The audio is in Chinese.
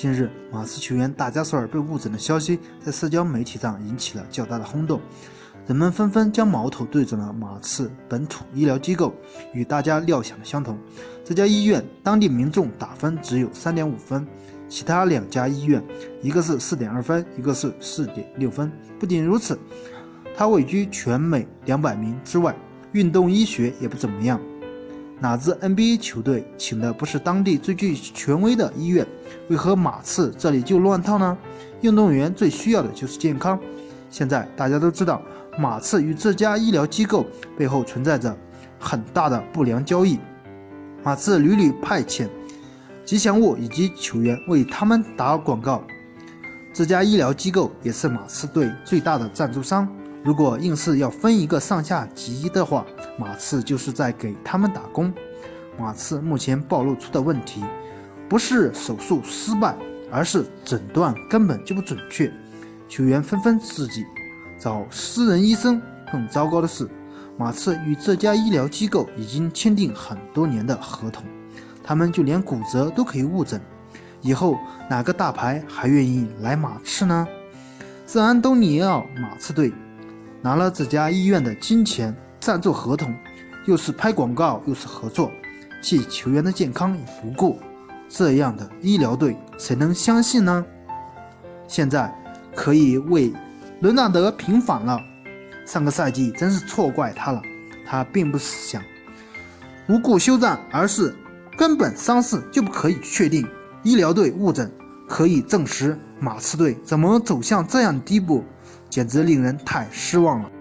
近日，马刺球员大加索尔被误诊的消息在社交媒体上引起了较大的轰动，人们纷纷将矛头对准了马刺本土医疗机构。与大家料想的相同，这家医院当地民众打分只有三点五分，其他两家医院一个是四点二分，一个是四点六分。不仅如此，它位居全美两百名之外，运动医学也不怎么样。哪支 NBA 球队请的不是当地最具权威的医院？为何马刺这里就乱套呢？运动员最需要的就是健康。现在大家都知道，马刺与这家医疗机构背后存在着很大的不良交易。马刺屡屡派遣吉祥物以及球员为他们打广告。这家医疗机构也是马刺队最大的赞助商。如果硬是要分一个上下级的话，马刺就是在给他们打工。马刺目前暴露出的问题，不是手术失败，而是诊断根本就不准确。球员纷纷自己找私人医生。更糟糕的是，马刺与这家医疗机构已经签订很多年的合同，他们就连骨折都可以误诊。以后哪个大牌还愿意来马刺呢？圣安东尼奥马刺队。拿了这家医院的金钱赞助合同，又是拍广告又是合作，替球员的健康也不顾，这样的医疗队谁能相信呢？现在可以为伦纳德平反了，上个赛季真是错怪他了，他并不是想无故休战，而是根本伤势就不可以确定，医疗队误诊可以证实，马刺队怎么走向这样的地步？简直令人太失望了。